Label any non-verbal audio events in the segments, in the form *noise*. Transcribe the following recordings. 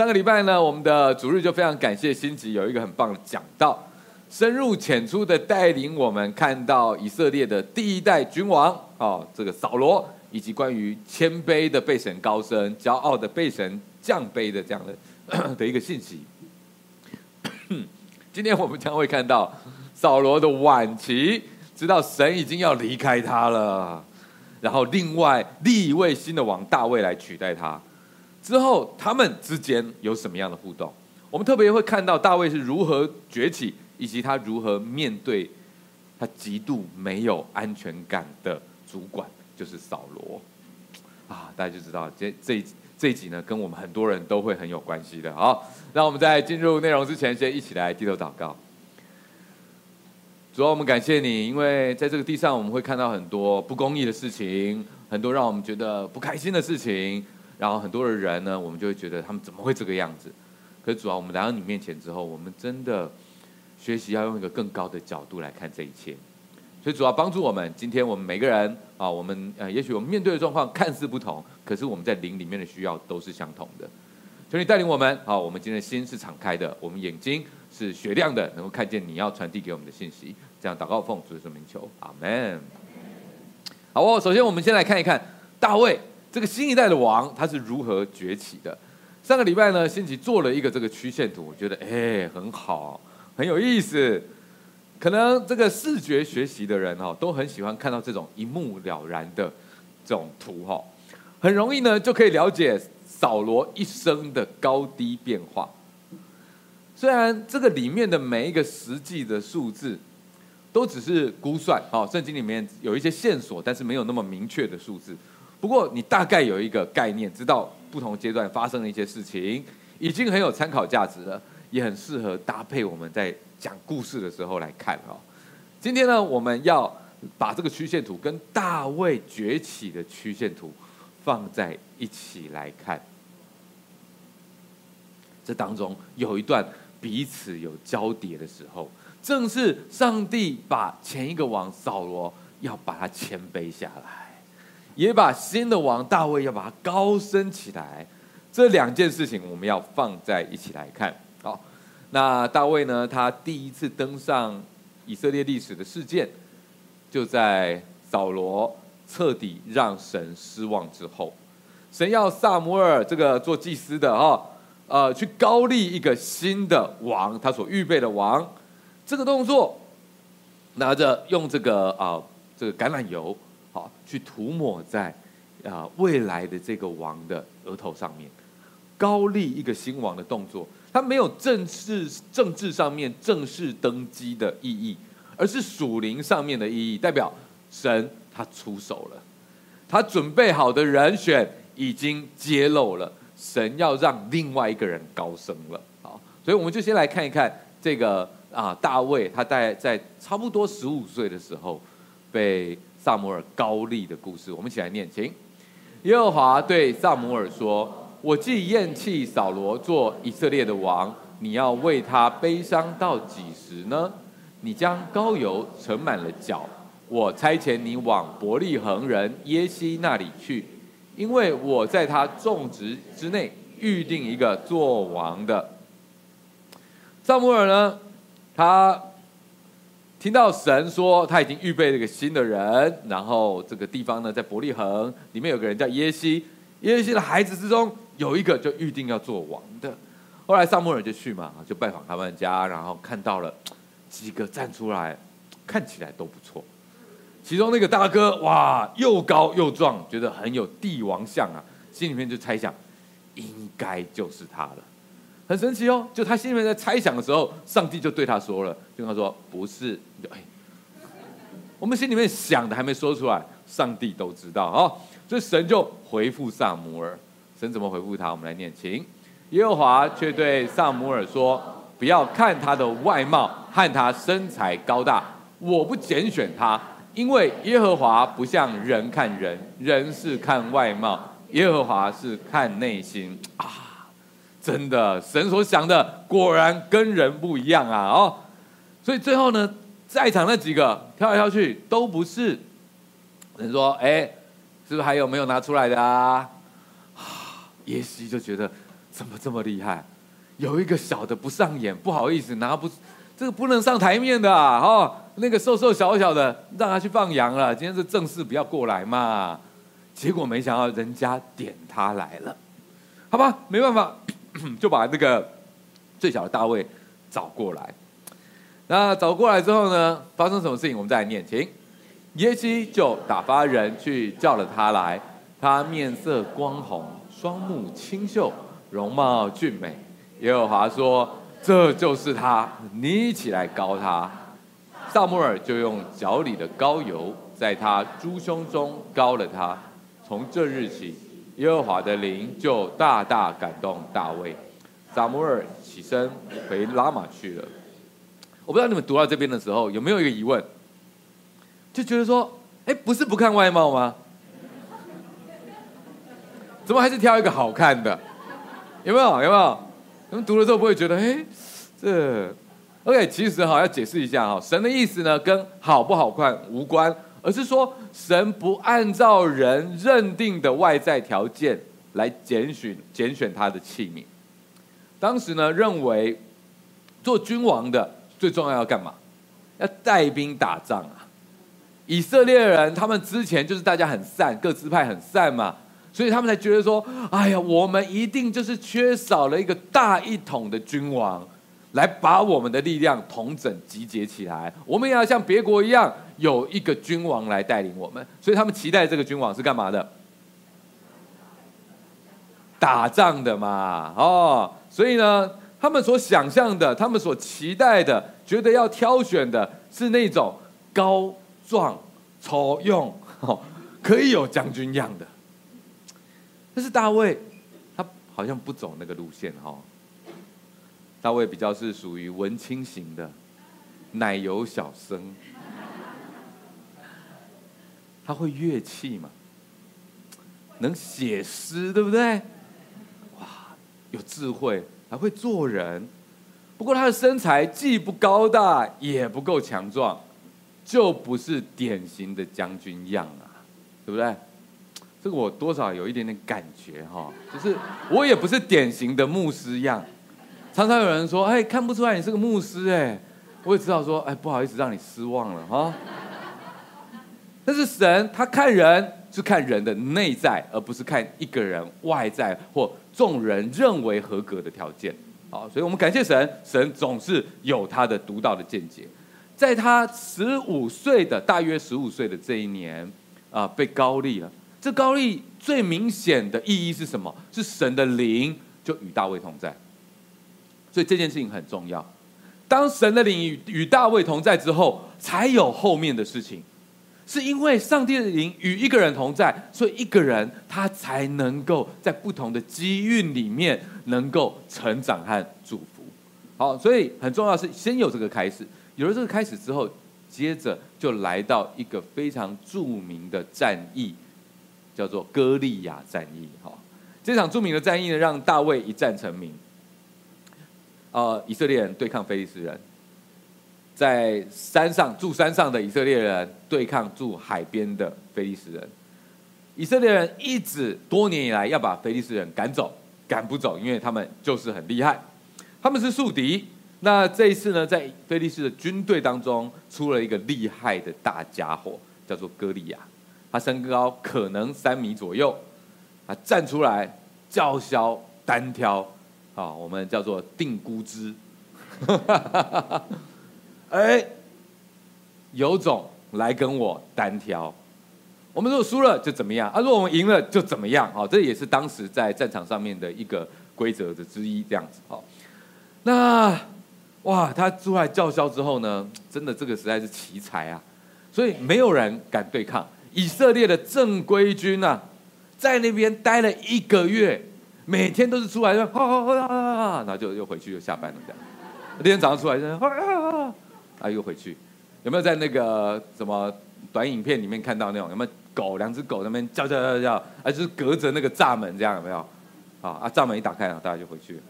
上个礼拜呢，我们的主日就非常感谢新吉有一个很棒的讲道，深入浅出的带领我们看到以色列的第一代君王哦，这个扫罗，以及关于谦卑的被神高升、骄傲的被神降卑的这样的 *clears throat* 的一个信息。*coughs* 今天我们将会看到扫罗的晚期，知道神已经要离开他了，然后另外立一位新的王大卫来取代他。之后他们之间有什么样的互动？我们特别会看到大卫是如何崛起，以及他如何面对他极度没有安全感的主管，就是扫罗。啊，大家就知道这这这一集呢，跟我们很多人都会很有关系的。好，那我们在进入内容之前，先一起来低头祷告。主要，我们感谢你，因为在这个地上，我们会看到很多不公义的事情，很多让我们觉得不开心的事情。然后很多的人呢，我们就会觉得他们怎么会这个样子？可是主啊，我们来到你面前之后，我们真的学习要用一个更高的角度来看这一切。所以主要帮助我们，今天我们每个人啊，我们呃，也许我们面对的状况看似不同，可是我们在灵里面的需要都是相同的。求你带领我们，好，我们今天的心是敞开的，我们眼睛是雪亮的，能够看见你要传递给我们的信息。这样祷告奉主的名求，阿门。好哦，首先我们先来看一看大卫。这个新一代的王他是如何崛起的？上个礼拜呢，辛吉做了一个这个曲线图，我觉得哎很好，很有意思。可能这个视觉学习的人哦，都很喜欢看到这种一目了然的这种图哈，很容易呢就可以了解扫罗一生的高低变化。虽然这个里面的每一个实际的数字都只是估算哦，圣经里面有一些线索，但是没有那么明确的数字。不过，你大概有一个概念，知道不同阶段发生的一些事情，已经很有参考价值了，也很适合搭配我们在讲故事的时候来看哦。今天呢，我们要把这个曲线图跟大卫崛起的曲线图放在一起来看，这当中有一段彼此有交叠的时候，正是上帝把前一个王扫罗要把他谦卑下来。也把新的王大卫要把他高升起来，这两件事情我们要放在一起来看。好，那大卫呢？他第一次登上以色列历史的事件，就在扫罗彻底让神失望之后，神要撒母耳这个做祭司的哈，呃，去高立一个新的王，他所预备的王，这个动作拿着用这个啊、这个橄榄油。好，去涂抹在啊未来的这个王的额头上面，高立一个新王的动作，它没有正式政治上面正式登基的意义，而是属灵上面的意义，代表神他出手了，他准备好的人选已经揭露了，神要让另外一个人高升了。好，所以我们就先来看一看这个啊大卫，他在在差不多十五岁的时候被。撒摩尔高利的故事，我们一起来念，请。耶和华对撒摩尔说：“我既厌弃扫罗做以色列的王，你要为他悲伤到几时呢？你将膏油盛满了脚，我差遣你往伯利恒人耶西那里去，因为我在他种植之内预定一个做王的。”撒摩尔呢，他。听到神说他已经预备了一个新的人，然后这个地方呢，在伯利恒里面有个人叫耶西，耶西的孩子之中有一个就预定要做王的。后来撒母耳就去嘛，就拜访他们家，然后看到了几个站出来，看起来都不错。其中那个大哥哇，又高又壮，觉得很有帝王相啊，心里面就猜想，应该就是他了。很神奇哦，就他心里面在猜想的时候，上帝就对他说了，就跟他说不是，哎，我们心里面想的还没说出来，上帝都知道哦，所以神就回复撒摩尔，神怎么回复他？我们来念，请耶和华却对撒摩尔说：不要看他的外貌和他身材高大，我不拣选他，因为耶和华不像人看人，人是看外貌，耶和华是看内心啊。真的，神所想的果然跟人不一样啊！哦，所以最后呢，在场那几个跳来跳去都不是。人说：“哎，是不是还有没有拿出来的啊？”啊，耶西就觉得怎么这么厉害？有一个小的不上眼，不好意思拿不，这个不能上台面的啊！哦，那个瘦瘦小小的，让他去放羊了。今天是正事，不要过来嘛。结果没想到人家点他来了，好吧，没办法，就把那个最小的大卫找过来。那找过来之后呢，发生什么事情？我们再来念，请。耶西就打发人去叫了他来，他面色光红，双目清秀，容貌俊美。耶和华说：“这就是他，你起来膏他。”撒母耳就用脚里的膏油在他猪胸中膏了他。从这日起，耶和华的灵就大大感动大卫。撒母耳起身回拉玛去了。我不知道你们读到这边的时候有没有一个疑问？就觉得说，哎，不是不看外貌吗？怎么还是挑一个好看的？有没有？有没有？你们读了之后不会觉得，哎，这？OK，其实哈要解释一下哈，神的意思呢跟好不好看无关，而是说神不按照人认定的外在条件来拣选拣选他的器皿。当时呢认为做君王的最重要要干嘛？要带兵打仗啊。以色列人他们之前就是大家很散，各支派很散嘛，所以他们才觉得说：“哎呀，我们一定就是缺少了一个大一统的君王，来把我们的力量统整集结起来。我们也要像别国一样，有一个君王来带领我们。所以他们期待这个君王是干嘛的？打仗的嘛，哦，所以呢，他们所想象的，他们所期待的，觉得要挑选的是那种高。壮、丑用，可以有将军样的。但是大卫，他好像不走那个路线哈。大卫比较是属于文青型的，奶油小生。他会乐器嘛？能写诗，对不对？哇，有智慧，还会做人。不过他的身材既不高大，也不够强壮。就不是典型的将军样啊，对不对？这个我多少有一点点感觉哈，就是我也不是典型的牧师样。常常有人说：“哎，看不出来你是个牧师哎。”我也知道说：“哎，不好意思让你失望了哈。”但是神他看人是看人的内在，而不是看一个人外在或众人认为合格的条件。好，所以我们感谢神，神总是有他的独到的见解。在他十五岁的大约十五岁的这一年，啊，被高立了。这高立最明显的意义是什么？是神的灵就与大卫同在。所以这件事情很重要。当神的灵与与大卫同在之后，才有后面的事情。是因为上帝的灵与一个人同在，所以一个人他才能够在不同的机运里面能够成长和祝福。好，所以很重要是先有这个开始。有了这个开始之后，接着就来到一个非常著名的战役，叫做歌利亚战役。哈，这场著名的战役呢，让大卫一战成名。呃，以色列人对抗非利士人，在山上住山上的以色列人对抗住海边的非利士人。以色列人一直多年以来要把非利士人赶走，赶不走，因为他们就是很厉害，他们是宿敌。那这一次呢，在非利士的军队当中，出了一个厉害的大家伙，叫做歌利亚。他身高可能三米左右，他站出来叫嚣单挑，啊，我们叫做定估值。哎，有种来跟我单挑。我们如果输了就怎么样？啊，如果我们赢了就怎么样？啊，这也是当时在战场上面的一个规则的之一，这样子。好，那。哇！他出来叫嚣之后呢，真的这个实在是奇才啊，所以没有人敢对抗以色列的正规军啊，在那边待了一个月，每天都是出来就 *laughs* 哈哈哈哈，然后就又回去又下班了这样。那天早上出来就哈哈 *laughs* 哈，啊又回去，有没有在那个什么短影片里面看到那种？有没有狗两只狗那边叫叫叫叫，啊就是隔着那个栅门这样有没有？啊啊栅门一打开，然后大家就回去。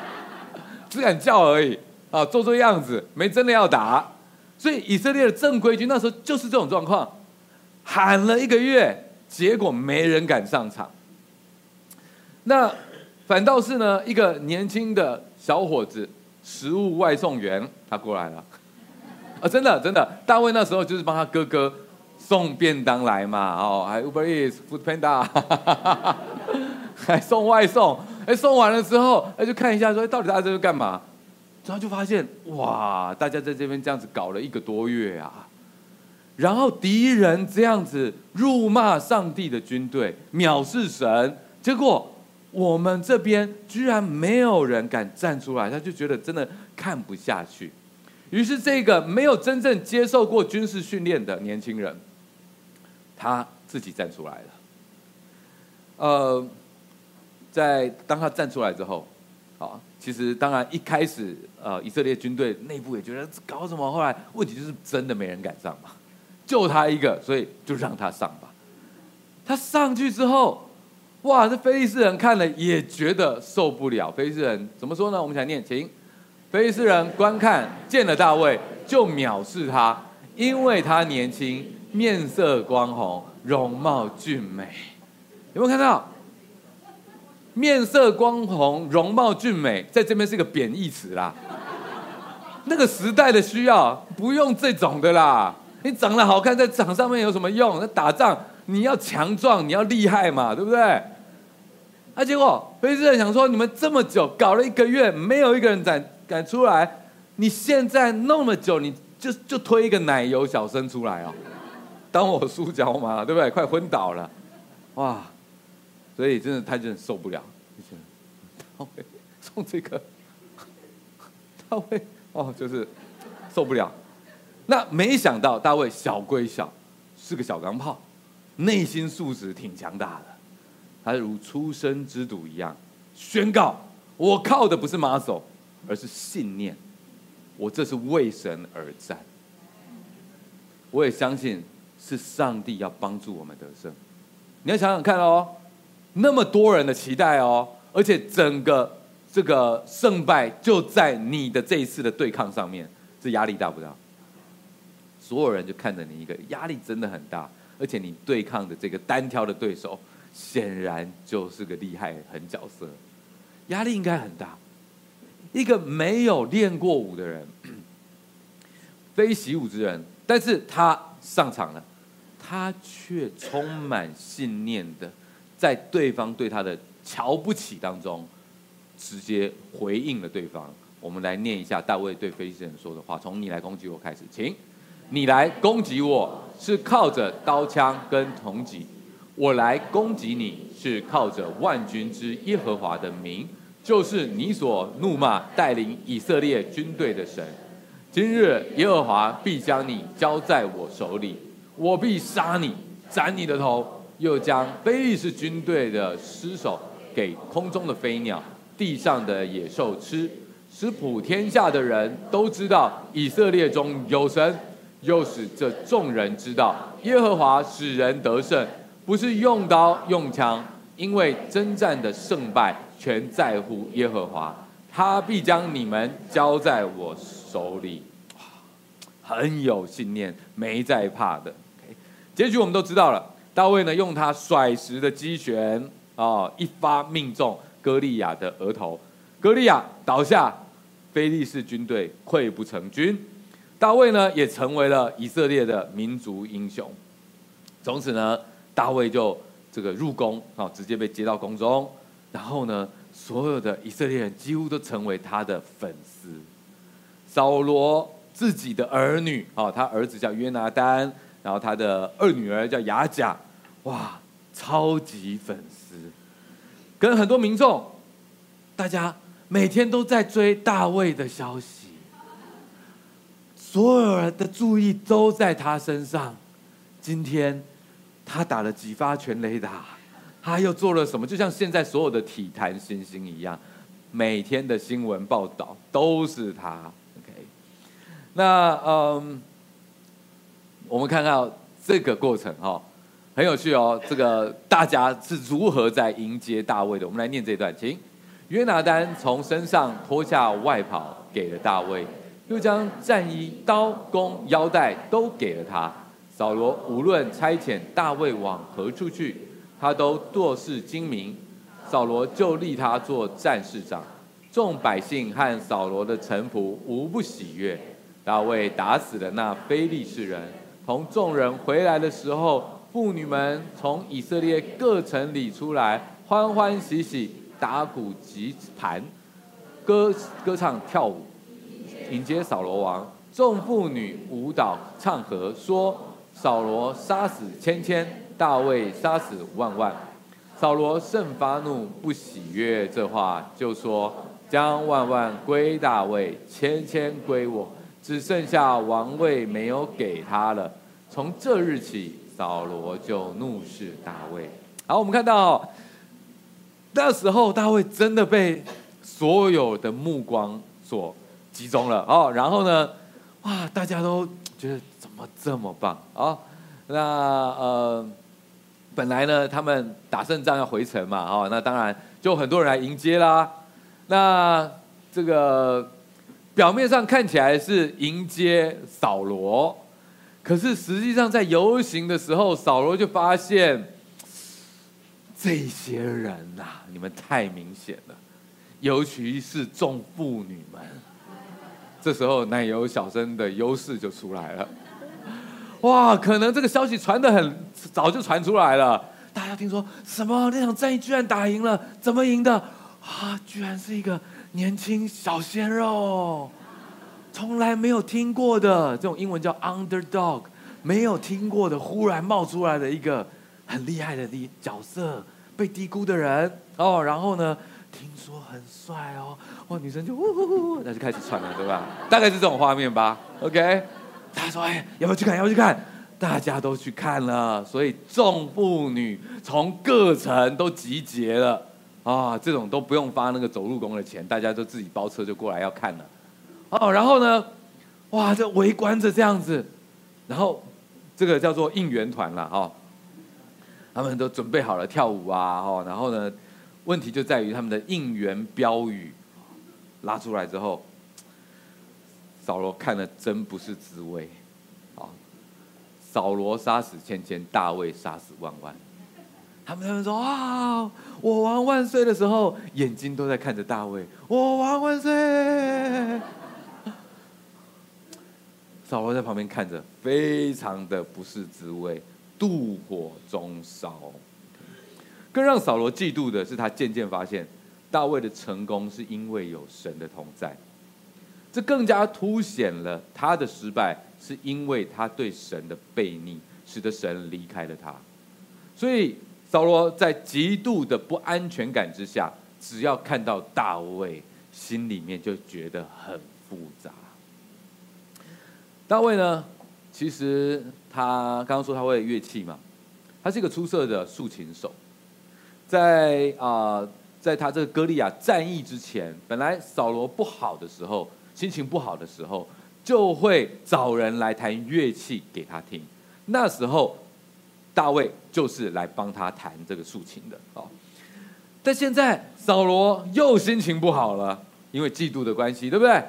*laughs* 只敢叫而已啊，做做样子，没真的要打。所以以色列的正规军那时候就是这种状况，喊了一个月，结果没人敢上场。那反倒是呢一个年轻的小伙子，食物外送员，他过来了。啊，真的真的，大卫那时候就是帮他哥哥送便当来嘛，哦，还 Uber Eats、Food Panda，*laughs* 还送外送。哎，送完了之后，哎，就看一下说，哎到底大家在这干嘛？然后就发现，哇，大家在这边这样子搞了一个多月啊。然后敌人这样子辱骂上帝的军队，藐视神，结果我们这边居然没有人敢站出来，他就觉得真的看不下去。于是，这个没有真正接受过军事训练的年轻人，他自己站出来了。呃，在当他站出来之后，啊，其实当然一开始，呃，以色列军队内部也觉得搞什么，后来问题就是真的没人敢上嘛，就他一个，所以就让他上吧。他上去之后，哇，这非利士人看了也觉得受不了。非利士人怎么说呢？我们想念，请。非利士人观看见了大卫，就藐视他，因为他年轻，面色光红，容貌俊美。有没有看到？面色光红，容貌俊美，在这边是一个贬义词啦。那个时代的需要，不用这种的啦。你长得好看，在场上面有什么用？那打仗你要强壮，你要厉害嘛，对不对？啊，结果非利士人想说，你们这么久搞了一个月，没有一个人敢。敢出来？你现在那么久，你就就推一个奶油小生出来哦，*laughs* 当我输脚嘛，对不对？快昏倒了，哇！所以真的他真的受不了，大卫送这个，大卫哦，就是受不了。那没想到大卫小归小，是个小钢炮，内心素质挺强大的，他如出生之犊一样，宣告：我靠的不是马首。而是信念，我这是为神而战。我也相信是上帝要帮助我们得胜。你要想想看哦，那么多人的期待哦，而且整个这个胜败就在你的这一次的对抗上面，这压力大不大？所有人就看着你一个，压力真的很大。而且你对抗的这个单挑的对手，显然就是个厉害狠角色，压力应该很大。一个没有练过武的人，*clears throat* 非习武之人，但是他上场了，他却充满信念的，在对方对他的瞧不起当中，直接回应了对方。我们来念一下大卫对非利士人说的话：从你来攻击我开始，请你来攻击我是靠着刀枪跟铜戟，我来攻击你是靠着万军之耶和华的名。就是你所怒骂带领以色列军队的神，今日耶和华必将你交在我手里，我必杀你，斩你的头，又将非利士军队的尸首给空中的飞鸟、地上的野兽吃，使普天下的人都知道以色列中有神，又使这众人知道耶和华使人得胜，不是用刀用枪，因为征战的胜败。全在乎耶和华，他必将你们交在我手里。很有信念，没在怕的。结局我们都知道了，大卫呢用他甩石的击拳啊，一发命中歌利亚的额头，歌利亚倒下，非利士军队溃不成军。大卫呢也成为了以色列的民族英雄。从此呢，大卫就这个入宫啊，直接被接到宫中。然后呢，所有的以色列人几乎都成为他的粉丝。扫罗自己的儿女啊，他儿子叫约拿单，然后他的二女儿叫亚甲，哇，超级粉丝，跟很多民众，大家每天都在追大卫的消息，所有人的注意都在他身上。今天他打了几发全雷打。他又做了什么？就像现在所有的体坛新星一样，每天的新闻报道都是他。OK，那嗯，我们看到这个过程哈，很有趣哦。这个大家是如何在迎接大卫的？我们来念这段，请约拿单从身上脱下外袍给了大卫，又将战衣、刀弓、腰带都给了他。扫罗无论差遣大卫往何处去。他都做事精明，扫罗就立他做战士长。众百姓和扫罗的臣仆无不喜悦。大卫打死了那非利士人，同众人回来的时候，妇女们从以色列各城里出来，欢欢喜喜打鼓击盘，歌歌唱跳舞，迎接扫罗王。众妇女舞蹈唱和，说：扫罗杀死千千，大卫杀死万万。扫罗甚发怒，不喜悦这话，就说：将万万归大卫，千千归我，只剩下王位没有给他了。从这日起，扫罗就怒视大卫。好，我们看到那时候大卫真的被所有的目光所集中了哦，然后呢？哇！大家都觉得么这么棒啊、那呃，本来呢，他们打胜仗要回城嘛，哦，那当然就很多人来迎接啦。那这个表面上看起来是迎接扫罗，可是实际上在游行的时候，扫罗就发现这些人呐、你们太明显了，尤其是众妇女们。这时候奶油小生的优势就出来了，哇！可能这个消息传得很早就传出来了，大家听说什么那场战役居然打赢了，怎么赢的？啊，居然是一个年轻小鲜肉，从来没有听过的这种英文叫 underdog，没有听过的，忽然冒出来的一个很厉害的角色，被低估的人哦，然后呢？听说很帅哦，哇，女生就呜呜呜，那就开始传了，对吧？大概是这种画面吧。OK，大家说，哎，要不要去看？要不要去看？大家都去看了，所以众妇女从各城都集结了啊，这种都不用发那个走路工的钱，大家都自己包车就过来要看了。哦，然后呢，哇，这围观着这样子，然后这个叫做应援团了哈，他们都准备好了跳舞啊，哦，然后呢。问题就在于他们的应援标语拉出来之后，扫罗看了真不是滋味。啊，扫罗杀死千千，大卫杀死万万。他们他们说啊，我王万岁的时候，眼睛都在看着大卫，我王万岁。*laughs* 扫罗在旁边看着，非常的不是滋味，妒火中烧。更让扫罗嫉妒的是，他渐渐发现大卫的成功是因为有神的同在，这更加凸显了他的失败是因为他对神的悖逆，使得神离开了他。所以扫罗在极度的不安全感之下，只要看到大卫，心里面就觉得很复杂。大卫呢，其实他刚刚说他会乐器嘛，他是一个出色的竖琴手。在啊、在他这个歌利亚战役之前，本来扫罗不好的时候，心情不好的时候，就会找人来弹乐器给他听。那时候，大卫就是来帮他弹这个竖琴的哦。但现在扫罗又心情不好了，因为嫉妒的关系，对不对？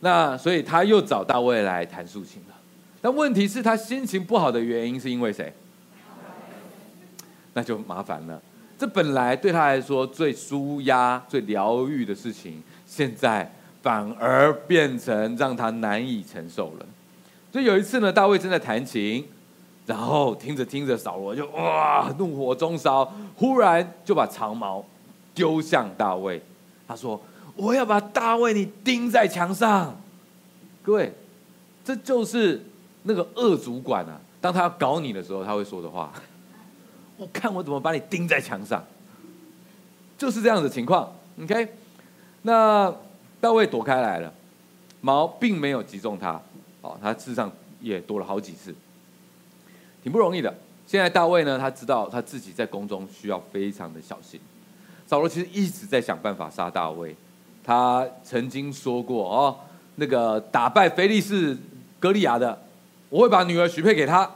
那所以他又找大卫来弹竖琴了。但问题是，他心情不好的原因是因为谁？那就麻烦了。这本来对他来说最舒压、最疗愈的事情，现在反而变成让他难以承受了。所以有一次呢，大卫正在弹琴，然后听着听着，扫罗就哇，怒火中烧，忽然就把长矛丢向大卫。他说：“我要把大卫你钉在墙上。”各位，这就是那个恶主管啊，当他要搞你的时候，他会说的话。我看我怎么把你钉在墙上，就是这样的情况。OK，那大卫躲开来了，矛并没有击中他，哦，他事实上也躲了好几次，挺不容易的。现在大卫呢，他知道他自己在宫中需要非常的小心。扫罗其实一直在想办法杀大卫，他曾经说过哦，那个打败非利士格利亚的，我会把女儿许配给他。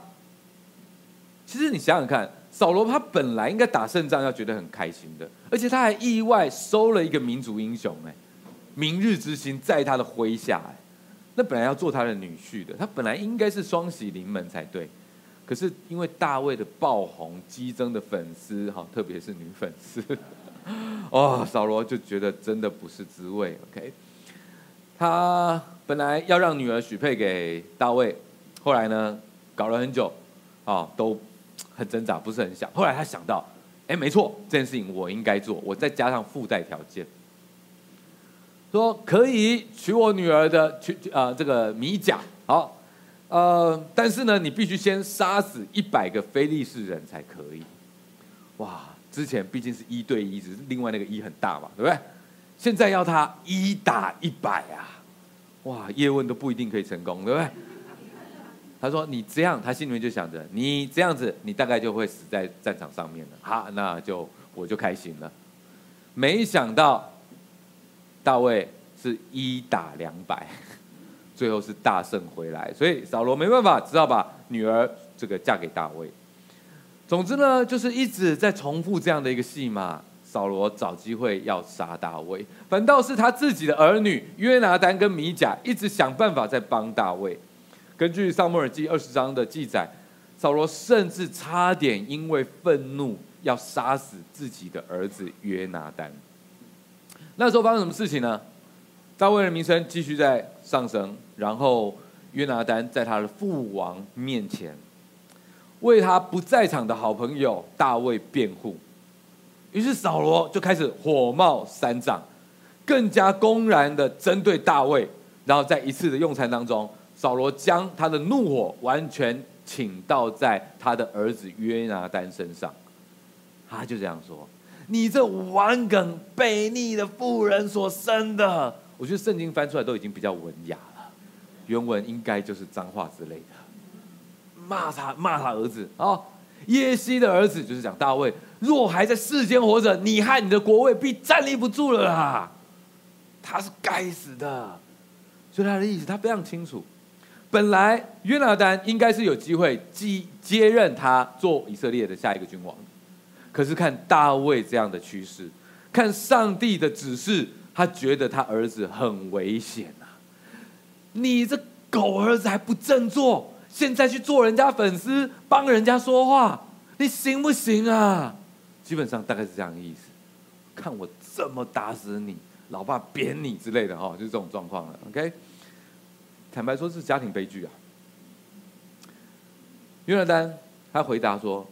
其实你想想看。扫罗他本来应该打胜仗要觉得很开心的，而且他还意外收了一个民族英雄哎，明日之星在他的麾下，那本来要做他的女婿的，他本来应该是双喜临门才对，可是因为大卫的爆红激增的粉丝哈，特别是女粉丝，*laughs* 哦，扫罗就觉得真的不是滋味。OK，他本来要让女儿许配给大卫，后来呢，搞了很久，啊、哦，都很挣扎，不是很想。后来他想到，哎，没错，这件事情我应该做，我再加上附带条件，说可以娶我女儿的，娶啊、呃、这个米甲，好，呃，但是呢，你必须先杀死一百个非利士人才可以。哇，之前毕竟是一对一，只是另外那个一很大嘛，对不对？现在要他一打一百啊，哇，叶问都不一定可以成功，对不对？他说：“你这样，他心里面就想着，你这样子，你大概就会死在战场上面了。好，那就我就开心了。没想到大卫是一打两百，*laughs* 最后是大胜回来，所以扫罗没办法，只好把女儿这个嫁给大卫。”总之呢，就是一直在重复这样的一个戏码。扫罗找机会要杀大卫，反倒是他自己的儿女约拿单跟米甲一直想办法在帮大卫。根据撒母耳记二十章的记载，扫罗甚至差点因为愤怒要杀死自己的儿子约拿单。那时候发生什么事情呢？大卫的名声继续在上升，然后约拿单在他的父王面前。为他不在场的好朋友大卫辩护，于是扫罗就开始火冒三丈，更加公然的针对大卫。然后在一次的用餐当中，扫罗将他的怒火完全倾倒在他的儿子约拿单身上。他就这样说：“你这顽梗悖逆的妇人所生的。”我觉得圣经翻出来都已经比较文雅了，原文应该就是脏话之类的。骂他骂他儿子啊，耶西的儿子就是讲大卫，若还在世间活着，你和你的国位必站立不住了啦。他是该死的，所以他的意思他非常清楚。本来约拿丹应该是有机会继接任他做以色列的下一个君王，可是看大卫这样的趋势，看上帝的指示，他觉得他儿子很危险啊！你这狗儿子还不振作！现在去做人家粉丝，帮人家说话，你行不行啊？基本上大概是这样的意思。看我怎么打死你，老爸扁你之类的哈，就是这种状况了。OK，坦白说是家庭悲剧啊。约拿丹他回答说：“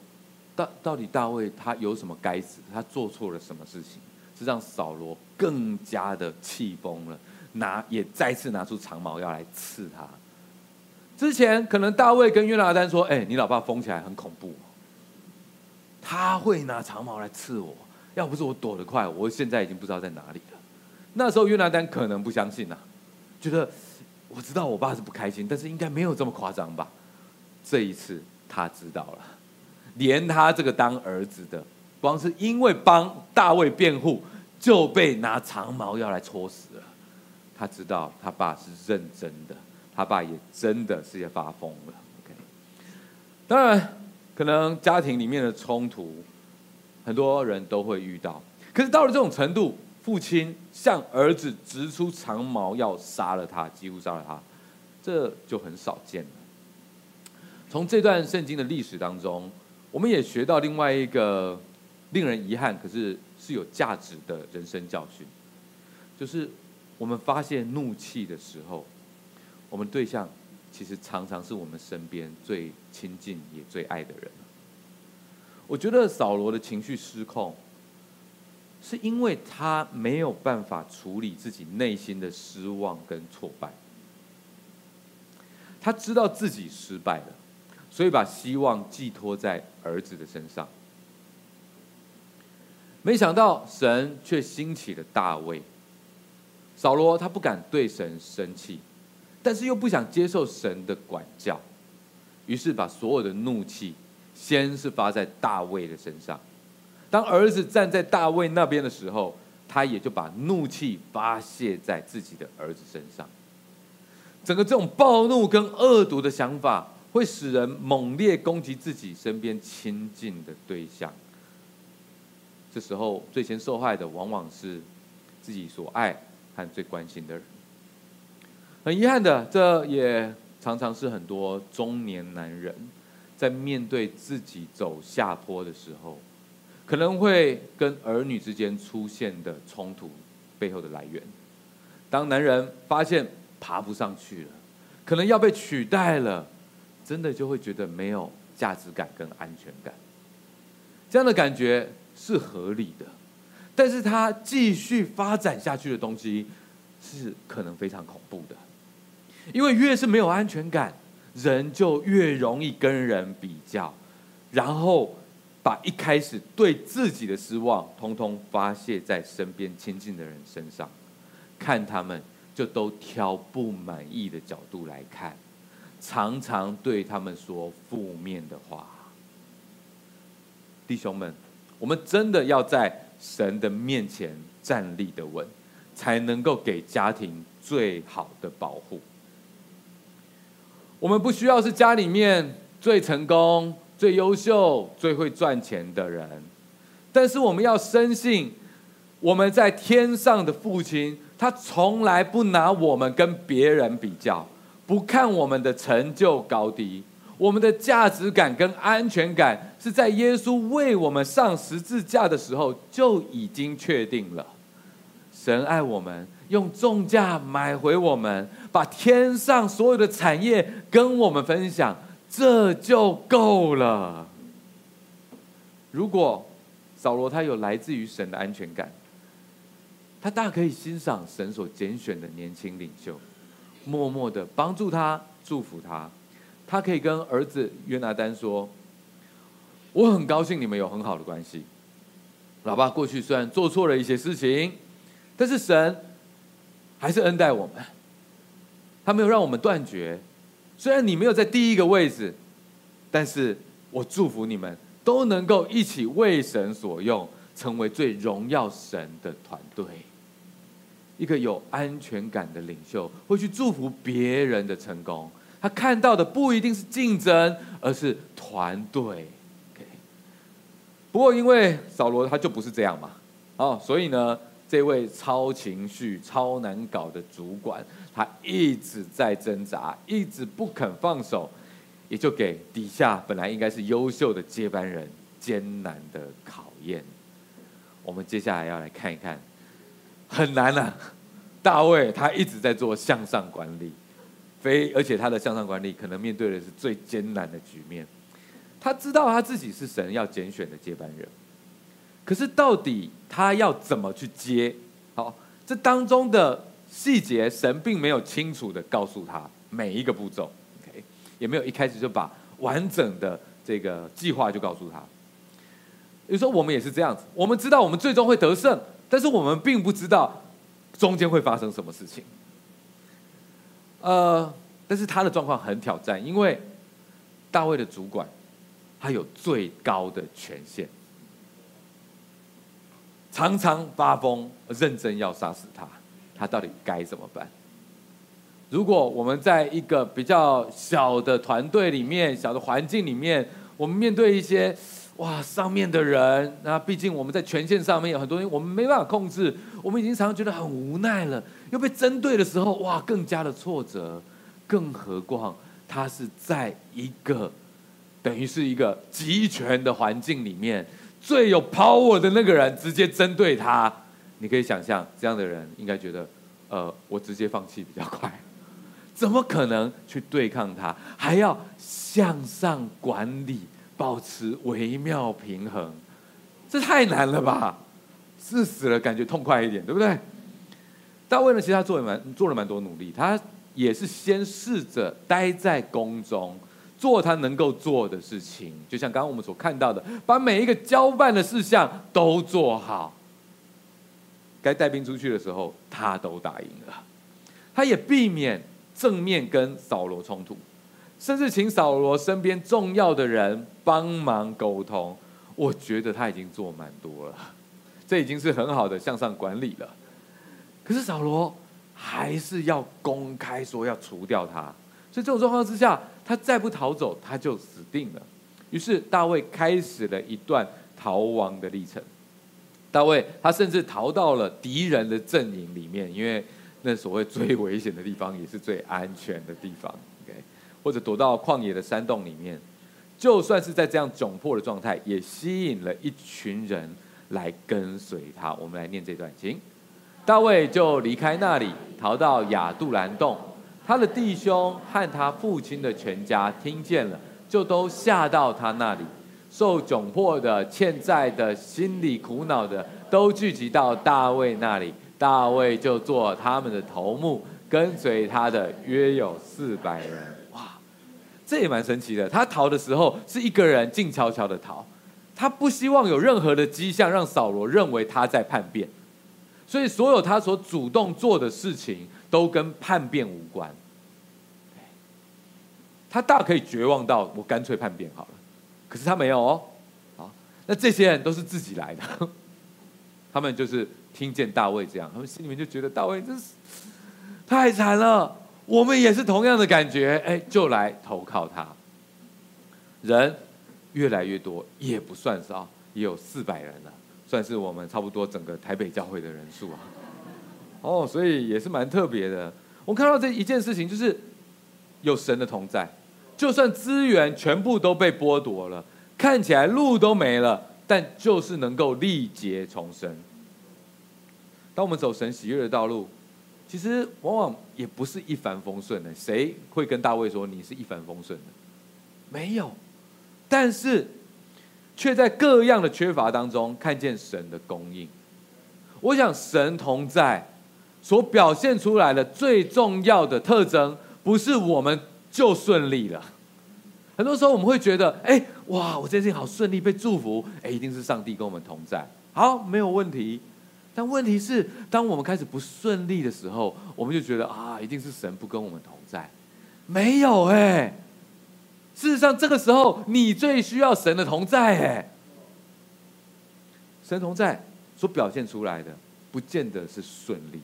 到到底大卫他有什么该死？他做错了什么事情，是让扫罗更加的气疯了，拿也再次拿出长矛要来刺他。”之前可能大卫跟约拿单说：“哎，你老爸疯起来很恐怖，他会拿长矛来刺我。要不是我躲得快，我现在已经不知道在哪里了。”那时候约拿单可能不相信呐，觉得我知道我爸是不开心，但是应该没有这么夸张吧。这一次他知道了，连他这个当儿子的，光是因为帮大卫辩护，就被拿长矛要来戳死了。他知道他爸是认真的。他爸也真的是要发疯了。OK，当然，可能家庭里面的冲突，很多人都会遇到。可是到了这种程度，父亲向儿子直出长矛要杀了他，几乎杀了他，这就很少见了。从这段圣经的历史当中，我们也学到另外一个令人遗憾，可是是有价值的人生教训，就是我们发泄怒气的时候。我们对象其实常常是我们身边最亲近也最爱的人。我觉得扫罗的情绪失控，是因为他没有办法处理自己内心的失望跟挫败。他知道自己失败了，所以把希望寄托在儿子的身上。没想到神却兴起了大卫。扫罗他不敢对神生气。但是又不想接受神的管教，于是把所有的怒气先是发在大卫的身上。当儿子站在大卫那边的时候，他也就把怒气发泄在自己的儿子身上。整个这种暴怒跟恶毒的想法，会使人猛烈攻击自己身边亲近的对象。这时候最先受害的，往往是自己所爱和最关心的人。很遗憾的，这也常常是很多中年男人在面对自己走下坡的时候，可能会跟儿女之间出现的冲突背后的来源。当男人发现爬不上去了，可能要被取代了，真的就会觉得没有价值感跟安全感。这样的感觉是合理的，但是他继续发展下去的东西是可能非常恐怖的，因为越是没有安全感，人就越容易跟人比较，然后把一开始对自己的失望，通通发泄在身边亲近的人身上。看他们，就都挑不满意的角度来看，常常对他们说负面的话。弟兄们，我们真的要在神的面前站立的稳，才能够给家庭最好的保护。我们不需要是家里面最成功、最优秀、最会赚钱的人，但是我们要深信，我们在天上的父亲。他从来不拿我们跟别人比较，不看我们的成就高低，我们的价值感跟安全感是在耶稣为我们上十字架的时候就已经确定了。神爱我们，用重价买回我们，把天上所有的产业跟我们分享，这就够了。如果扫罗他有来自于神的安全感。他大可以欣赏神所拣选的年轻领袖，默默的帮助他、祝福他。他可以跟儿子约拿单说：“我很高兴你们有很好的关系。老爸过去虽然做错了一些事情，但是神还是恩待我们。他没有让我们断绝。虽然你没有在第一个位置，但是我祝福你们都能够一起为神所用，成为最荣耀神的团队。”一个有安全感的领袖会去祝福别人的成功，他看到的不一定是竞争，而是团队。不过因为扫罗他就不是这样嘛，哦，所以呢，这位超情绪、超难搞的主管，他一直在挣扎，一直不肯放手，也就给底下本来应该是优秀的接班人艰难的考验。我们接下来要来看一看。很难啊，大卫他一直在做向上管理，非而且他的向上管理可能面对的是最艰难的局面。他知道他自己是神要拣选的接班人，可是到底他要怎么去接？好，这当中的细节，神并没有清楚的告诉他每一个步骤，OK，也没有一开始就把完整的这个计划就告诉他。有时候我们也是这样子，我们知道我们最终会得胜。但是我们并不知道中间会发生什么事情，呃，但是他的状况很挑战，因为大卫的主管他有最高的权限，常常发疯，认真要杀死他，他到底该怎么办？如果我们在一个比较小的团队里面、小的环境里面，我们面对一些。哇，上面的人，那毕竟我们在权限上面有很多东西，我们没办法控制。我们已经常常觉得很无奈了，又被针对的时候，哇，更加的挫折。更何况他是在一个等于是一个集权的环境里面，最有 power 的那个人直接针对他。你可以想象，这样的人应该觉得，呃，我直接放弃比较快。怎么可能去对抗他？还要向上管理？保持微妙平衡，这太难了吧？是死了感觉痛快一点，对不对？大卫呢，其实他做了蛮做了蛮多努力，他也是先试着待在宫中，做他能够做的事情，就像刚刚我们所看到的，把每一个交办的事项都做好。该带兵出去的时候，他都答应了，他也避免正面跟扫罗冲突。甚至请扫罗身边重要的人帮忙沟通，我觉得他已经做蛮多了，*laughs* 这已经是很好的向上管理了。可是扫罗还是要公开说要除掉他，所以这种状况之下，他再不逃走，他就死定了。于是大卫开始了一段逃亡的历程。大卫他甚至逃到了敌人的阵营里面，因为那所谓最危险的地方，也是最安全的地方。或者躲到旷野的山洞里面，就算是在这样窘迫的状态，也吸引了一群人来跟随他。我们来念这段经，大卫就离开那里，逃到亚杜兰洞。他的弟兄和他父亲的全家听见了，就都下到他那里。受窘迫的、欠债的、心里苦恼的，都聚集到大卫那里。大卫就做他们的头目，跟随他的约有四百人。这也蛮神奇的。他逃的时候是一个人静悄悄的逃，他不希望有任何的迹象让扫罗认为他在叛变，所以所有他所主动做的事情都跟叛变无关。他大可以绝望到我干脆叛变好了，可是他没有哦。好，那这些人都是自己来的，他们就是听见大卫这样，他们心里面就觉得大卫真是太惨了。我们也是同样的感觉，哎，就来投靠他。人越来越多，也不算少，也有四百人了，算是我们差不多整个台北教会的人数啊。哦，所以也是蛮特别的。我看到这一件事情，就是有神的同在，就算资源全部都被剥夺了，看起来路都没了，但就是能够历劫重生。当我们走神喜悦的道路。其实往往也不是一帆风顺的，谁会跟大卫说你是一帆风顺的？没有，但是却在各样的缺乏当中看见神的供应。我想神同在所表现出来的最重要的特征，不是我们就顺利了。很多时候我们会觉得，哎，哇，我这件事情好顺利，被祝福，哎，一定是上帝跟我们同在，好，没有问题。但问题是，当我们开始不顺利的时候，我们就觉得啊，一定是神不跟我们同在。没有哎，事实上，这个时候你最需要神的同在哎。神同在所表现出来的，不见得是顺利，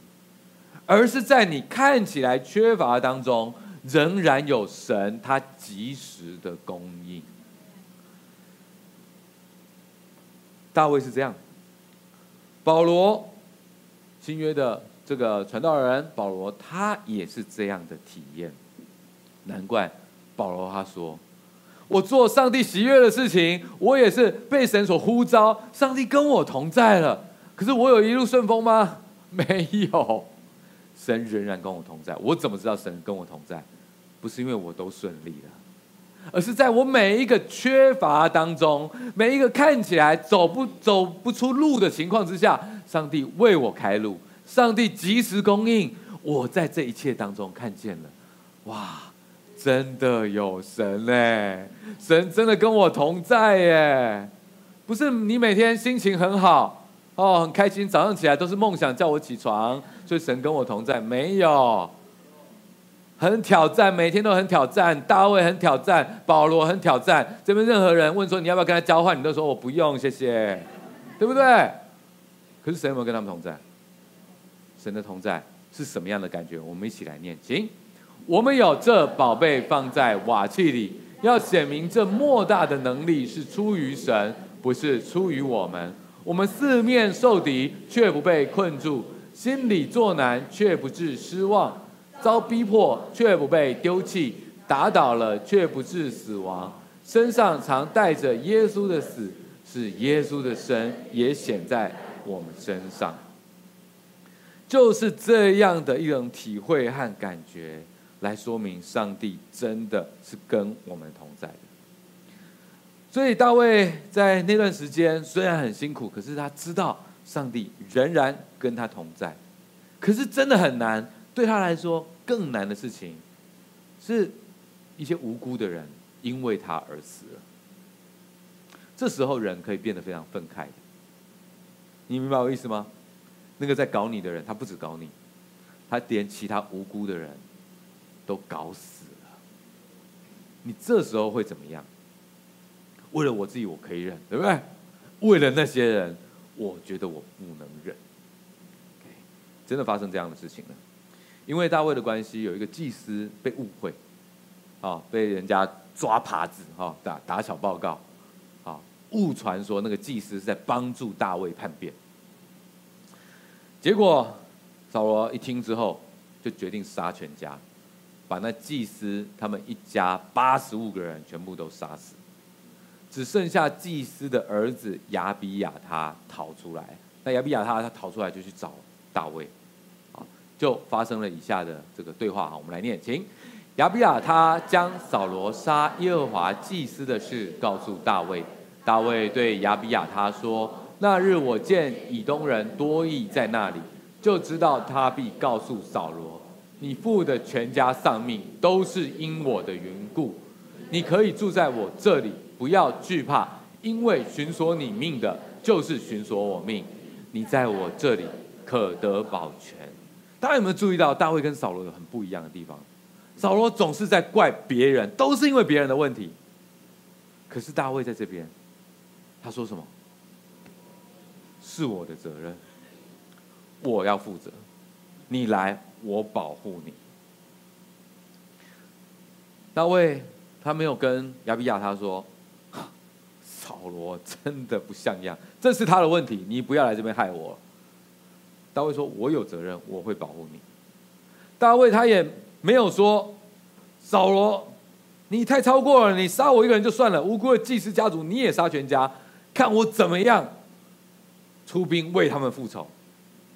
而是在你看起来缺乏当中，仍然有神他及时的供应。大卫是这样。保罗，新约的这个传道人保罗，他也是这样的体验。难怪保罗他说：“我做上帝喜悦的事情，我也是被神所呼召，上帝跟我同在了。可是我有一路顺风吗？*laughs* 没有，神仍然跟我同在。我怎么知道神跟我同在？不是因为我都顺利了。”而是在我每一个缺乏当中，每一个看起来走不走不出路的情况之下，上帝为我开路，上帝及时供应。我在这一切当中看见了，哇，真的有神嘞！神真的跟我同在耶！不是你每天心情很好哦，很开心，早上起来都是梦想叫我起床，所以神跟我同在，没有。很挑战，每天都很挑战。大卫很挑战，保罗很挑战。这边任何人问说你要不要跟他交换，你都说我不用，谢谢，对不对？可是神有没有跟他们同在？神的同在是什么样的感觉？我们一起来念，请。我们有这宝贝放在瓦器里，要显明这莫大的能力是出于神，不是出于我们。我们四面受敌，却不被困住；心里作难，却不致失望。遭逼迫却不被丢弃，打倒了却不致死亡，身上常带着耶稣的死，是耶稣的生也显在我们身上。就是这样的一种体会和感觉，来说明上帝真的是跟我们同在的。所以大卫在那段时间虽然很辛苦，可是他知道上帝仍然跟他同在。可是真的很难。对他来说，更难的事情是一些无辜的人因为他而死了。这时候人可以变得非常愤慨的。你明白我意思吗？那个在搞你的人，他不止搞你，他连其他无辜的人都搞死了。你这时候会怎么样？为了我自己，我可以忍，对不对？为了那些人，我觉得我不能忍。真的发生这样的事情了。因为大卫的关系，有一个祭司被误会，啊，被人家抓耙子，哈，打打小报告，啊，误传说那个祭司是在帮助大卫叛变。结果扫罗一听之后，就决定杀全家，把那祭司他们一家八十五个人全部都杀死。只剩下祭司的儿子亚比亚他逃出来。那亚比亚他他逃出来就去找大卫，就发生了以下的这个对话。好，我们来念，请。亚比亚他将扫罗杀耶和华祭司的事告诉大卫。大卫对亚比亚他说：“那日我见以东人多益在那里，就知道他必告诉扫罗，你父的全家丧命都是因我的缘故。你可以住在我这里，不要惧怕，因为寻索你命的，就是寻索我命。你在我这里可得保全。”大家有没有注意到大卫跟扫罗有很不一样的地方？扫罗总是在怪别人，都是因为别人的问题。可是大卫在这边。他说什么？是我的责任，我要负责。你来，我保护你。大卫他没有跟亚比亚他说，扫罗真的不像样，这是他的问题，你不要来这边害我。大卫说：“我有责任，我会保护你。”大卫他也没有说，扫罗你太超过了，你杀我一个人就算了，无辜的祭司家族你也杀全家。看我怎么样出兵为他们复仇？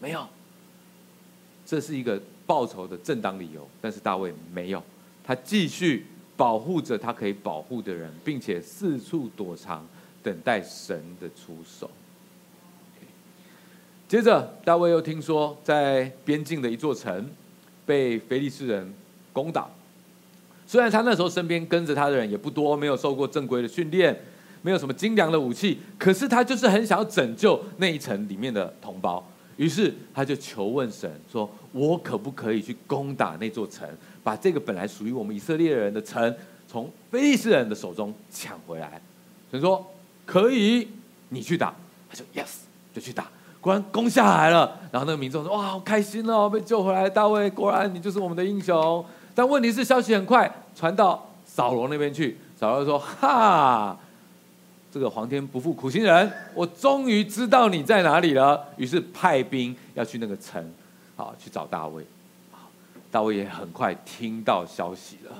没有，这是一个报仇的正当理由。但是大卫没有，他继续保护着他可以保护的人，并且四处躲藏，等待神的出手。接着，大卫又听说在边境的一座城被非利士人攻打。虽然他那时候身边跟着他的人也不多，没有受过正规的训练。没有什么精良的武器，可是他就是很想要拯救那一城里面的同胞，于是他就求问神说：“我可不可以去攻打那座城，把这个本来属于我们以色列人的城，从非利士人的手中抢回来？”神说：“可以，你去打。”他说：“Yes，就去打。”果然攻下来了，然后那个民众说：“哇，好开心哦，被救回来！大卫，果然你就是我们的英雄。”但问题是，消息很快传到扫罗那边去，扫罗说：“哈。”这个皇天不负苦心人，我终于知道你在哪里了。于是派兵要去那个城，啊去找大卫。大卫也很快听到消息了，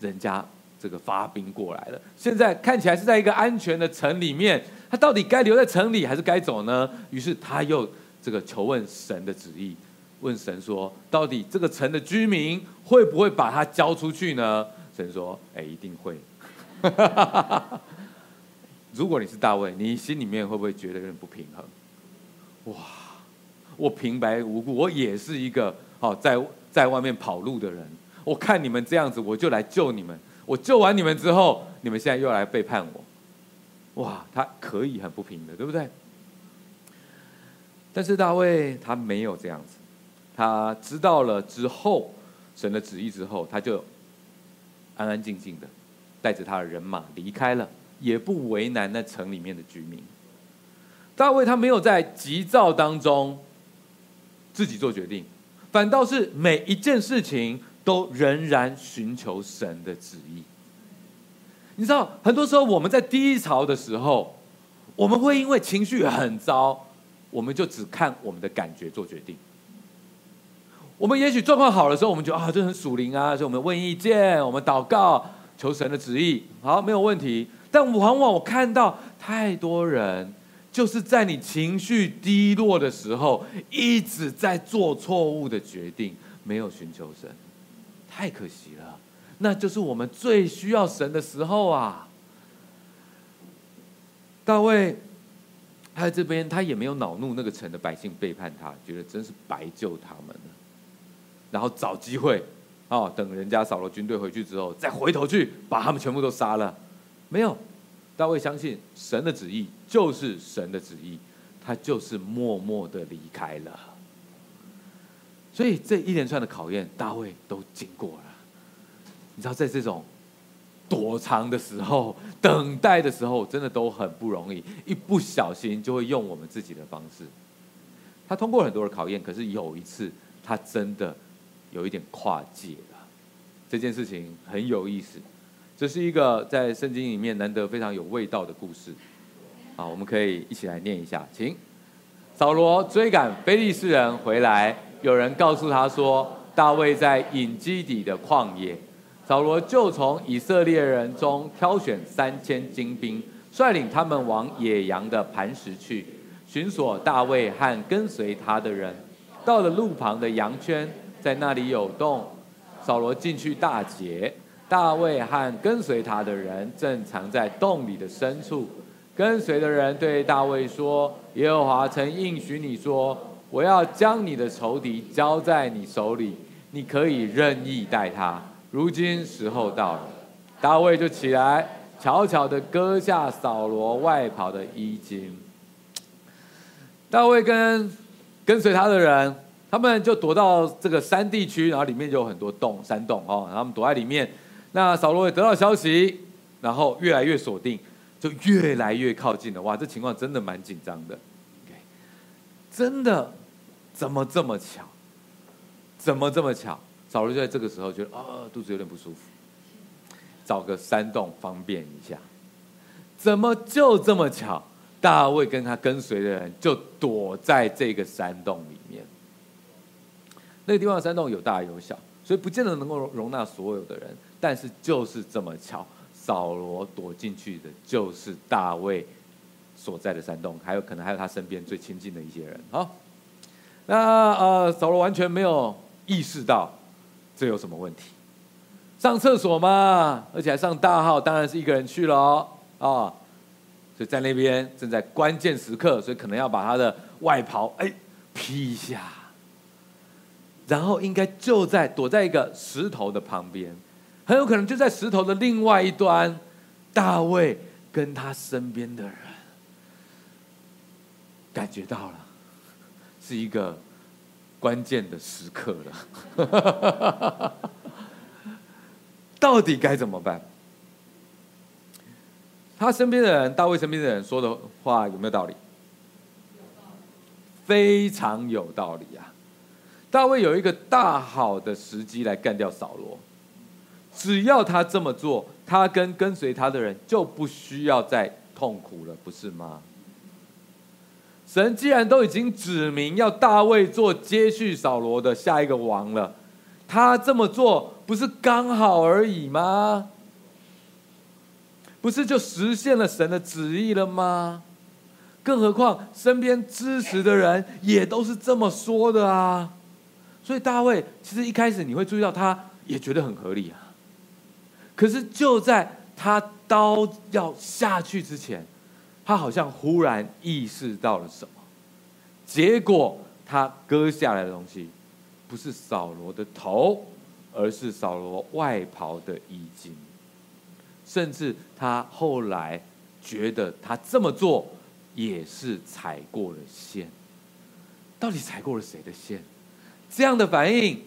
人家这个发兵过来了。现在看起来是在一个安全的城里面，他到底该留在城里还是该走呢？于是他又这个求问神的旨意，问神说：到底这个城的居民会不会把他交出去呢？神说：哎，一定会。*laughs* 如果你是大卫，你心里面会不会觉得有点不平衡？哇，我平白无故，我也是一个好在在外面跑路的人。我看你们这样子，我就来救你们。我救完你们之后，你们现在又来背叛我。哇，他可以很不平的，对不对？但是大卫他没有这样子，他知道了之后，神的旨意之后，他就安安静静的带着他的人马离开了。也不为难那城里面的居民。大卫他没有在急躁当中自己做决定，反倒是每一件事情都仍然寻求神的旨意。你知道，很多时候我们在低潮的时候，我们会因为情绪很糟，我们就只看我们的感觉做决定。我们也许状况好的时候，我们就啊，这很属灵啊，所以我们问意见，我们祷告，求神的旨意，好，没有问题。但往往我看到太多人，就是在你情绪低落的时候，一直在做错误的决定，没有寻求神，太可惜了。那就是我们最需要神的时候啊！大卫他在这边，他也没有恼怒那个城的百姓背叛他，觉得真是白救他们了，然后找机会哦，等人家扫罗军队回去之后，再回头去把他们全部都杀了。没有，大卫相信神的旨意就是神的旨意，他就是默默的离开了。所以这一连串的考验，大卫都经过了。你知道，在这种躲藏的时候、等待的时候，真的都很不容易，一不小心就会用我们自己的方式。他通过很多的考验，可是有一次，他真的有一点跨界了。这件事情很有意思。这是一个在圣经里面难得非常有味道的故事，啊，我们可以一起来念一下，请。扫罗追赶非利士人回来，有人告诉他说，大卫在隐基底的旷野。扫罗就从以色列人中挑选三千精兵，率领他们往野羊的磐石去，寻索大卫和跟随他的人。到了路旁的羊圈，在那里有洞，扫罗进去大劫。大卫和跟随他的人正藏在洞里的深处。跟随的人对大卫说：“耶和华曾应许你说，我要将你的仇敌交在你手里，你可以任意待他。”如今时候到了，大卫就起来，悄悄的割下扫罗外袍的衣襟。大卫跟跟随他的人，他们就躲到这个山地区，然后里面就有很多洞，山洞哦，然后他们躲在里面。那扫罗也得到消息，然后越来越锁定，就越来越靠近了。哇，这情况真的蛮紧张的。真的，怎么这么巧？怎么这么巧？扫罗就在这个时候觉得啊、肚子有点不舒服，找个山洞方便一下。怎么就这么巧？大卫跟他跟随的人就躲在这个山洞里面。那个地方的山洞有大有小，所以不见得能够容纳所有的人。但是就是这么巧，扫罗躲进去的就是大卫所在的山洞，还有可能还有他身边最亲近的一些人。好，那呃，扫罗完全没有意识到。这有什么问题？上厕所嘛，而且还上大号，当然是一个人去了哦。啊，所以在那边正在关键时刻，所以可能要把他的外袍哎披一下，然后应该就在躲在一个石头的旁边，很有可能就在石头的另外一端，大卫跟他身边的人感觉到了，是一个。关键的时刻了，*laughs* 到底该怎么办？他身边的人，大卫身边的人说的话有没有道理？非常有道理啊！大卫有一个大好的时机来干掉扫罗，只要他这么做，他跟跟随他的人就不需要再痛苦了，不是吗？神既然都已经指明要大卫做接续扫罗的下一个王了，他这么做不是刚好而已吗？不是就实现了神的旨意了吗？更何况身边支持的人也都是这么说的啊！所以大卫其实一开始你会注意到，他也觉得很合理啊。可是就在他刀要下去之前，他好像忽然意识到了什么，结果他割下来的东西不是扫罗的头，而是扫罗外袍的衣襟。甚至他后来觉得他这么做也是踩过了线。到底踩过了谁的线？这样的反应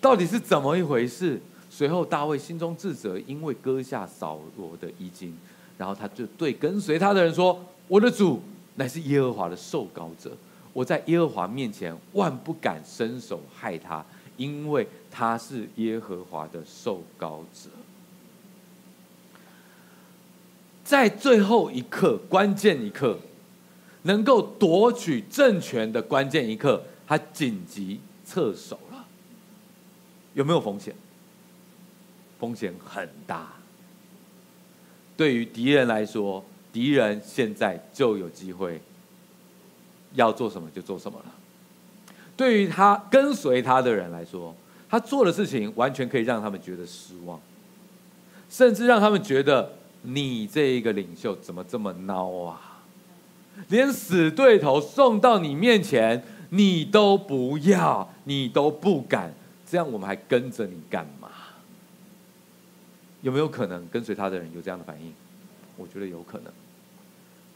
到底是怎么一回事？随后大卫心中自责，因为割下扫罗的衣襟。然后他就对跟随他的人说：“我的主乃是耶和华的受膏者，我在耶和华面前万不敢伸手害他，因为他是耶和华的受膏者。”在最后一刻，关键一刻，能够夺取政权的关键一刻，他紧急撤手了。有没有风险？风险很大。对于敌人来说，敌人现在就有机会要做什么就做什么了。对于他跟随他的人来说，他做的事情完全可以让他们觉得失望，甚至让他们觉得你这一个领袖怎么这么孬啊？连死对头送到你面前，你都不要，你都不敢，这样我们还跟着你干嘛？有没有可能跟随他的人有这样的反应？我觉得有可能，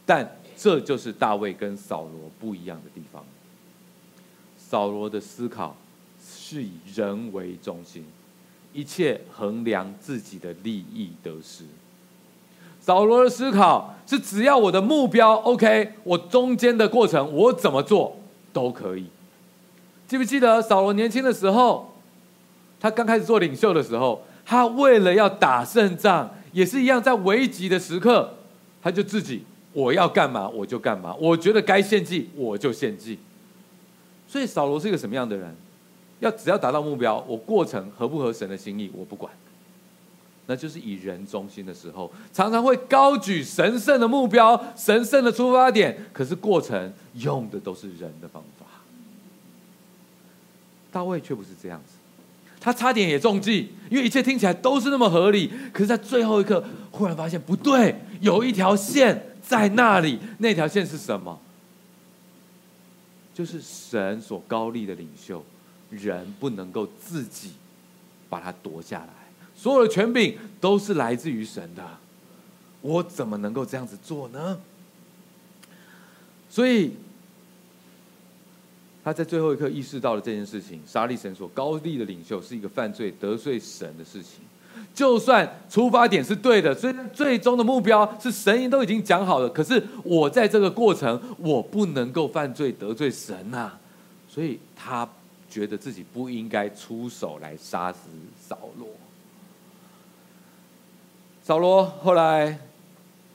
但这就是大卫跟扫罗不一样的地方。扫罗的思考是以人为中心，一切衡量自己的利益得失。扫罗的思考是只要我的目标 OK，我中间的过程我怎么做都可以。记不记得扫罗年轻的时候，他刚开始做领袖的时候？他为了要打胜仗，也是一样，在危急的时刻，他就自己我要干嘛我就干嘛，我觉得该献祭我就献祭。所以扫罗是一个什么样的人？要只要达到目标，我过程合不合神的心意我不管。那就是以人中心的时候，常常会高举神圣的目标、神圣的出发点，可是过程用的都是人的方法。大卫却不是这样子，他差点也中计，因为一切听起来都是那么合理，可是，在最后一刻，忽然发现不对，有一条线在那里，那条线是什么？就是神所高立的领袖，人不能够自己把它夺下来。所有的权柄都是来自于神的，我怎么能够这样子做呢？所以他在最后一刻意识到了这件事情：杀立神所高立的领袖是一个犯罪得罪神的事情。就算出发点是对的，虽然最终的目标是神都已经讲好了，可是我在这个过程，我不能够犯罪得罪神呐。所以他觉得自己不应该出手来杀死扫罗。扫罗后来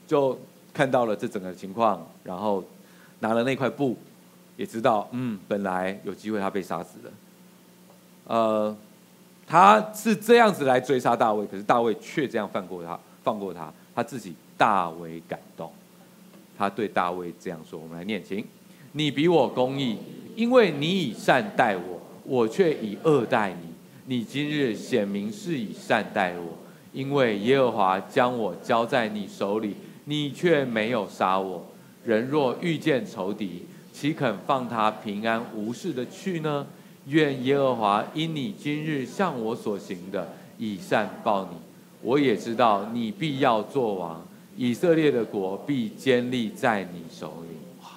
就看到了这整个情况，然后拿了那块布，也知道，嗯，本来有机会他被杀死了。呃，他是这样子来追杀大卫，可是大卫却这样放过他，放过他，他自己大为感动。他对大卫这样说：“我们来念经，你比我公义，因为你以善待我，我却以恶待你。你今日显明是以善待我。”因为耶和华将我交在你手里，你却没有杀我。人若遇见仇敌，岂肯放他平安无事的去呢？愿耶和华因你今日向我所行的，以善报你。我也知道你必要作王，以色列的国必坚立在你手里。哇！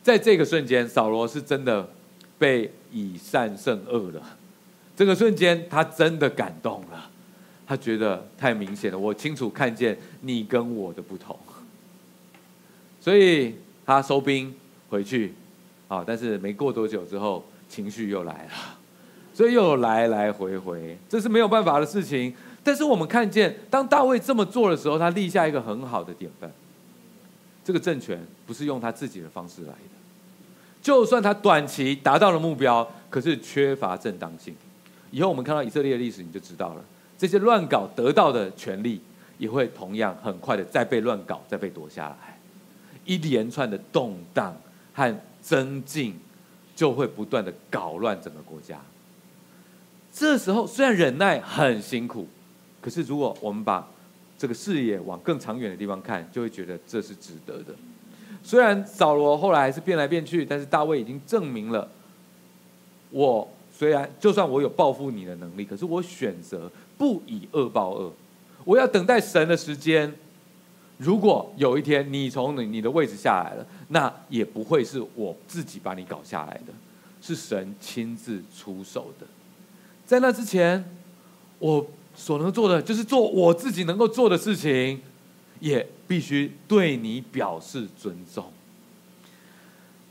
在这个瞬间，扫罗是真的被以善胜恶了。这个瞬间，他真的感动了。他觉得太明显了，我清楚看见你跟我的不同，所以他收兵回去，啊，但是没过多久之后，情绪又来了，所以又来来回回，这是没有办法的事情。但是我们看见，当大卫这么做的时候，他立下一个很好的典范。这个政权不是用他自己的方式来的，就算他短期达到了目标，可是缺乏正当性。以后我们看到以色列的历史，你就知道了。这些乱搞得到的权利，也会同样很快的再被乱搞，再被夺下来。一连串的动荡和增进，就会不断的搞乱整个国家。这时候虽然忍耐很辛苦，可是如果我们把这个视野往更长远的地方看，就会觉得这是值得的。虽然扫罗后来还是变来变去，但是大卫已经证明了，我虽然就算我有报复你的能力，可是我选择。不以恶报恶，我要等待神的时间。如果有一天你从你你的位置下来了，那也不会是我自己把你搞下来的，是神亲自出手的。在那之前，我所能做的就是做我自己能够做的事情，也必须对你表示尊重。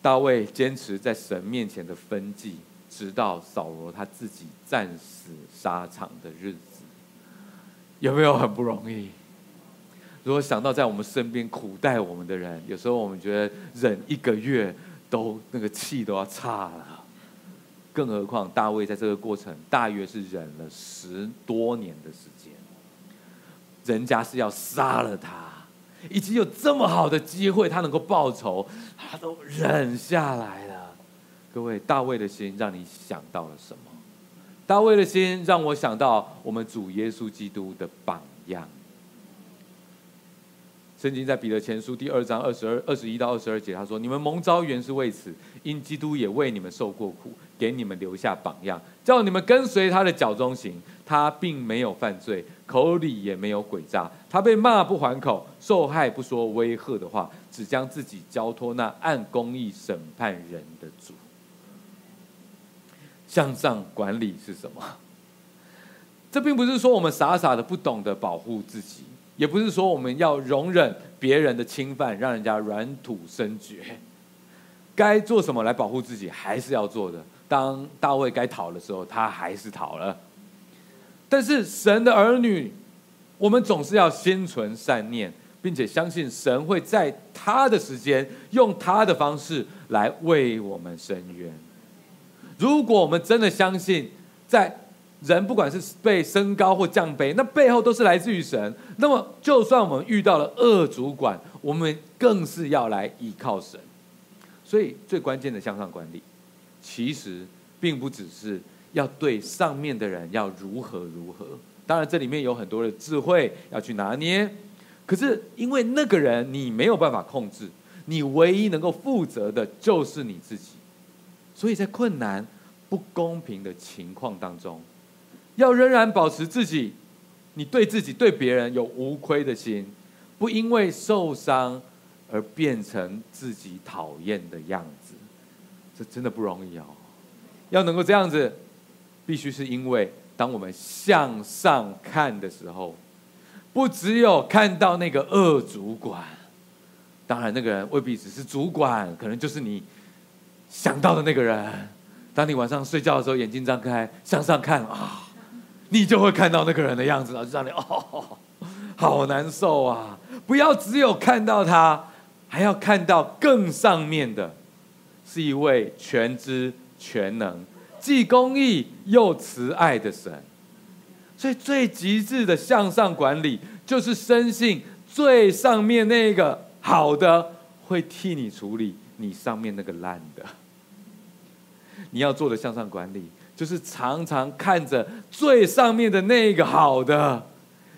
大卫坚持在神面前的分际，直到扫罗他自己战死沙场的日子。有没有很不容易？如果想到在我们身边苦待我们的人，有时候我们觉得忍一个月都那个气都要岔了，更何况大卫在这个过程大约是忍了十多年的时间，人家是要杀了他，以及有这么好的机会他能够报仇，他都忍下来了。各位，大卫的心让你想到了什么？大卫的心让我想到我们主耶稣基督的榜样。圣经在彼得前书第二章二十二、二十一到二十二节，他说：“你们蒙召原是为此，因基督也为你们受过苦，给你们留下榜样，叫你们跟随他的脚踪行。他并没有犯罪，口里也没有诡诈。他被骂不还口，受害不说威吓的话，只将自己交托那按公义审判人的主。”向上管理是什么？这并不是说我们傻傻的不懂得保护自己，也不是说我们要容忍别人的侵犯，让人家软土生绝。该做什么来保护自己，还是要做的。当大卫该逃的时候，他还是逃了。但是神的儿女，我们总是要心存善念，并且相信神会在他的时间，用他的方式来为我们伸冤。如果我们真的相信，在人不管是被升高或降卑，那背后都是来自于神。那么，就算我们遇到了恶主管，我们更是要来依靠神。所以，最关键的向上管理，其实并不只是要对上面的人要如何如何。当然，这里面有很多的智慧要去拿捏。可是，因为那个人你没有办法控制，你唯一能够负责的就是你自己。所以在困难、不公平的情况当中，要仍然保持自己，你对自己、对别人有无亏的心，不因为受伤而变成自己讨厌的样子，这真的不容易哦。要能够这样子，必须是因为当我们向上看的时候，不只有看到那个恶主管，当然那个人未必只是主管，可能就是你想到的那个人。当你晚上睡觉的时候，眼睛张开向上看啊。你就会看到那个人的样子了，就让你哦，*laughs* 好难受啊！不要只有看到他，还要看到更上面的，是一位全知全能、既公义又慈爱的神。所以最极致的向上管理，就是深信最上面那个好的会替你处理你上面那个烂的。你要做的向上管理。就是常常看着最上面的那个好的，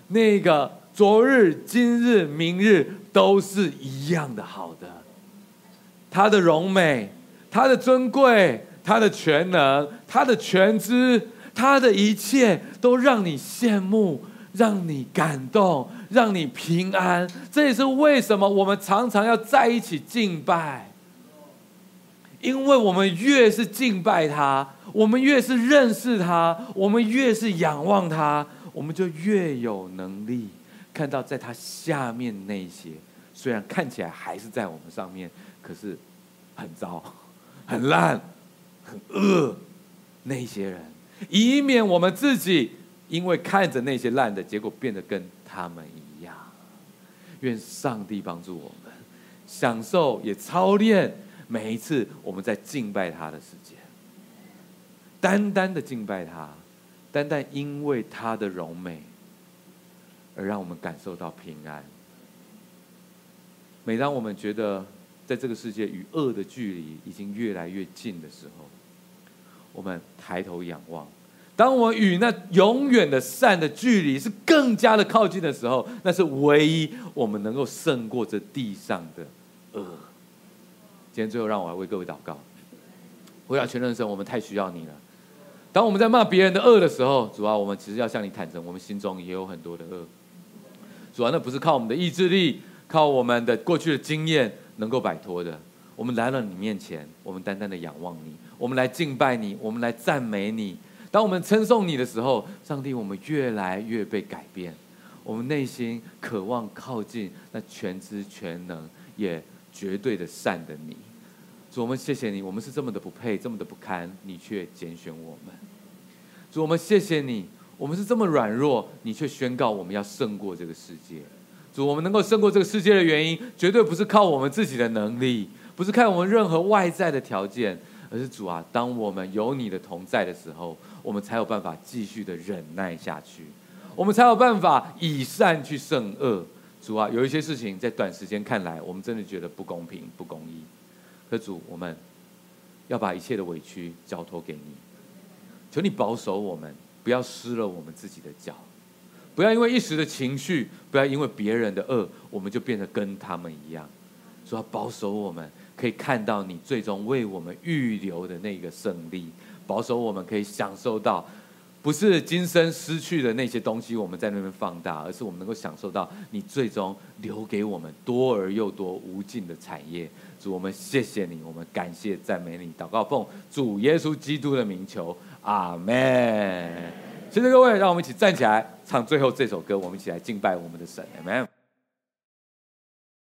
那个昨日、今日、明日都是一样的好的。他的荣美，他的尊贵，他的全能，他的全知，他的一切都让你羡慕，让你感动，让你平安。这也是为什么我们常常要在一起敬拜。因为我们越是敬拜他，我们越是认识他，我们越是仰望他，我们就越有能力看到在他下面那些，虽然看起来还是在我们上面，可是很糟、*laughs* 很烂、很恶那些人，以免我们自己因为看着那些烂的，结果变得跟他们一样。愿上帝帮助我们，享受也操练。每一次我们在敬拜他的时间，单单的敬拜他，单单因为他的柔美，而让我们感受到平安。每当我们觉得在这个世界与恶的距离已经越来越近的时候，我们抬头仰望；当我们与那永远的善的距离是更加的靠近的时候，那是唯一我们能够胜过这地上的恶。今天最后，让我来为各位祷告。我想全人神，我们太需要你了。当我们在骂别人的恶的时候，主啊，我们其实要向你坦诚，我们心中也有很多的恶。主啊，那不是靠我们的意志力，靠我们的过去的经验能够摆脱的。我们来到你面前，我们单单的仰望你，我们来敬拜你，我们来赞美你。当我们称颂你的时候，上帝，我们越来越被改变。我们内心渴望靠近那全知全能也。绝对的善的你，主，我们谢谢你，我们是这么的不配，这么的不堪，你却拣选我们。主，我们谢谢你，我们是这么软弱，你却宣告我们要胜过这个世界。主，我们能够胜过这个世界的原因，绝对不是靠我们自己的能力，不是看我们任何外在的条件，而是主啊，当我们有你的同在的时候，我们才有办法继续的忍耐下去，我们才有办法以善去胜恶。主啊，有一些事情在短时间看来，我们真的觉得不公平、不公义。可主，我们要把一切的委屈交托给你，求你保守我们，不要失了我们自己的脚，不要因为一时的情绪，不要因为别人的恶，我们就变得跟他们一样。主啊，保守我们，可以看到你最终为我们预留的那个胜利，保守我们可以享受到。不是今生失去的那些东西，我们在那边放大，而是我们能够享受到你最终留给我们多而又多、无尽的产业。主，我们谢谢你，我们感谢赞美你，祷告奉主耶稣基督的名求，阿门。谢谢各位，让我们一起站起来唱最后这首歌，我们一起来敬拜我们的神，阿门。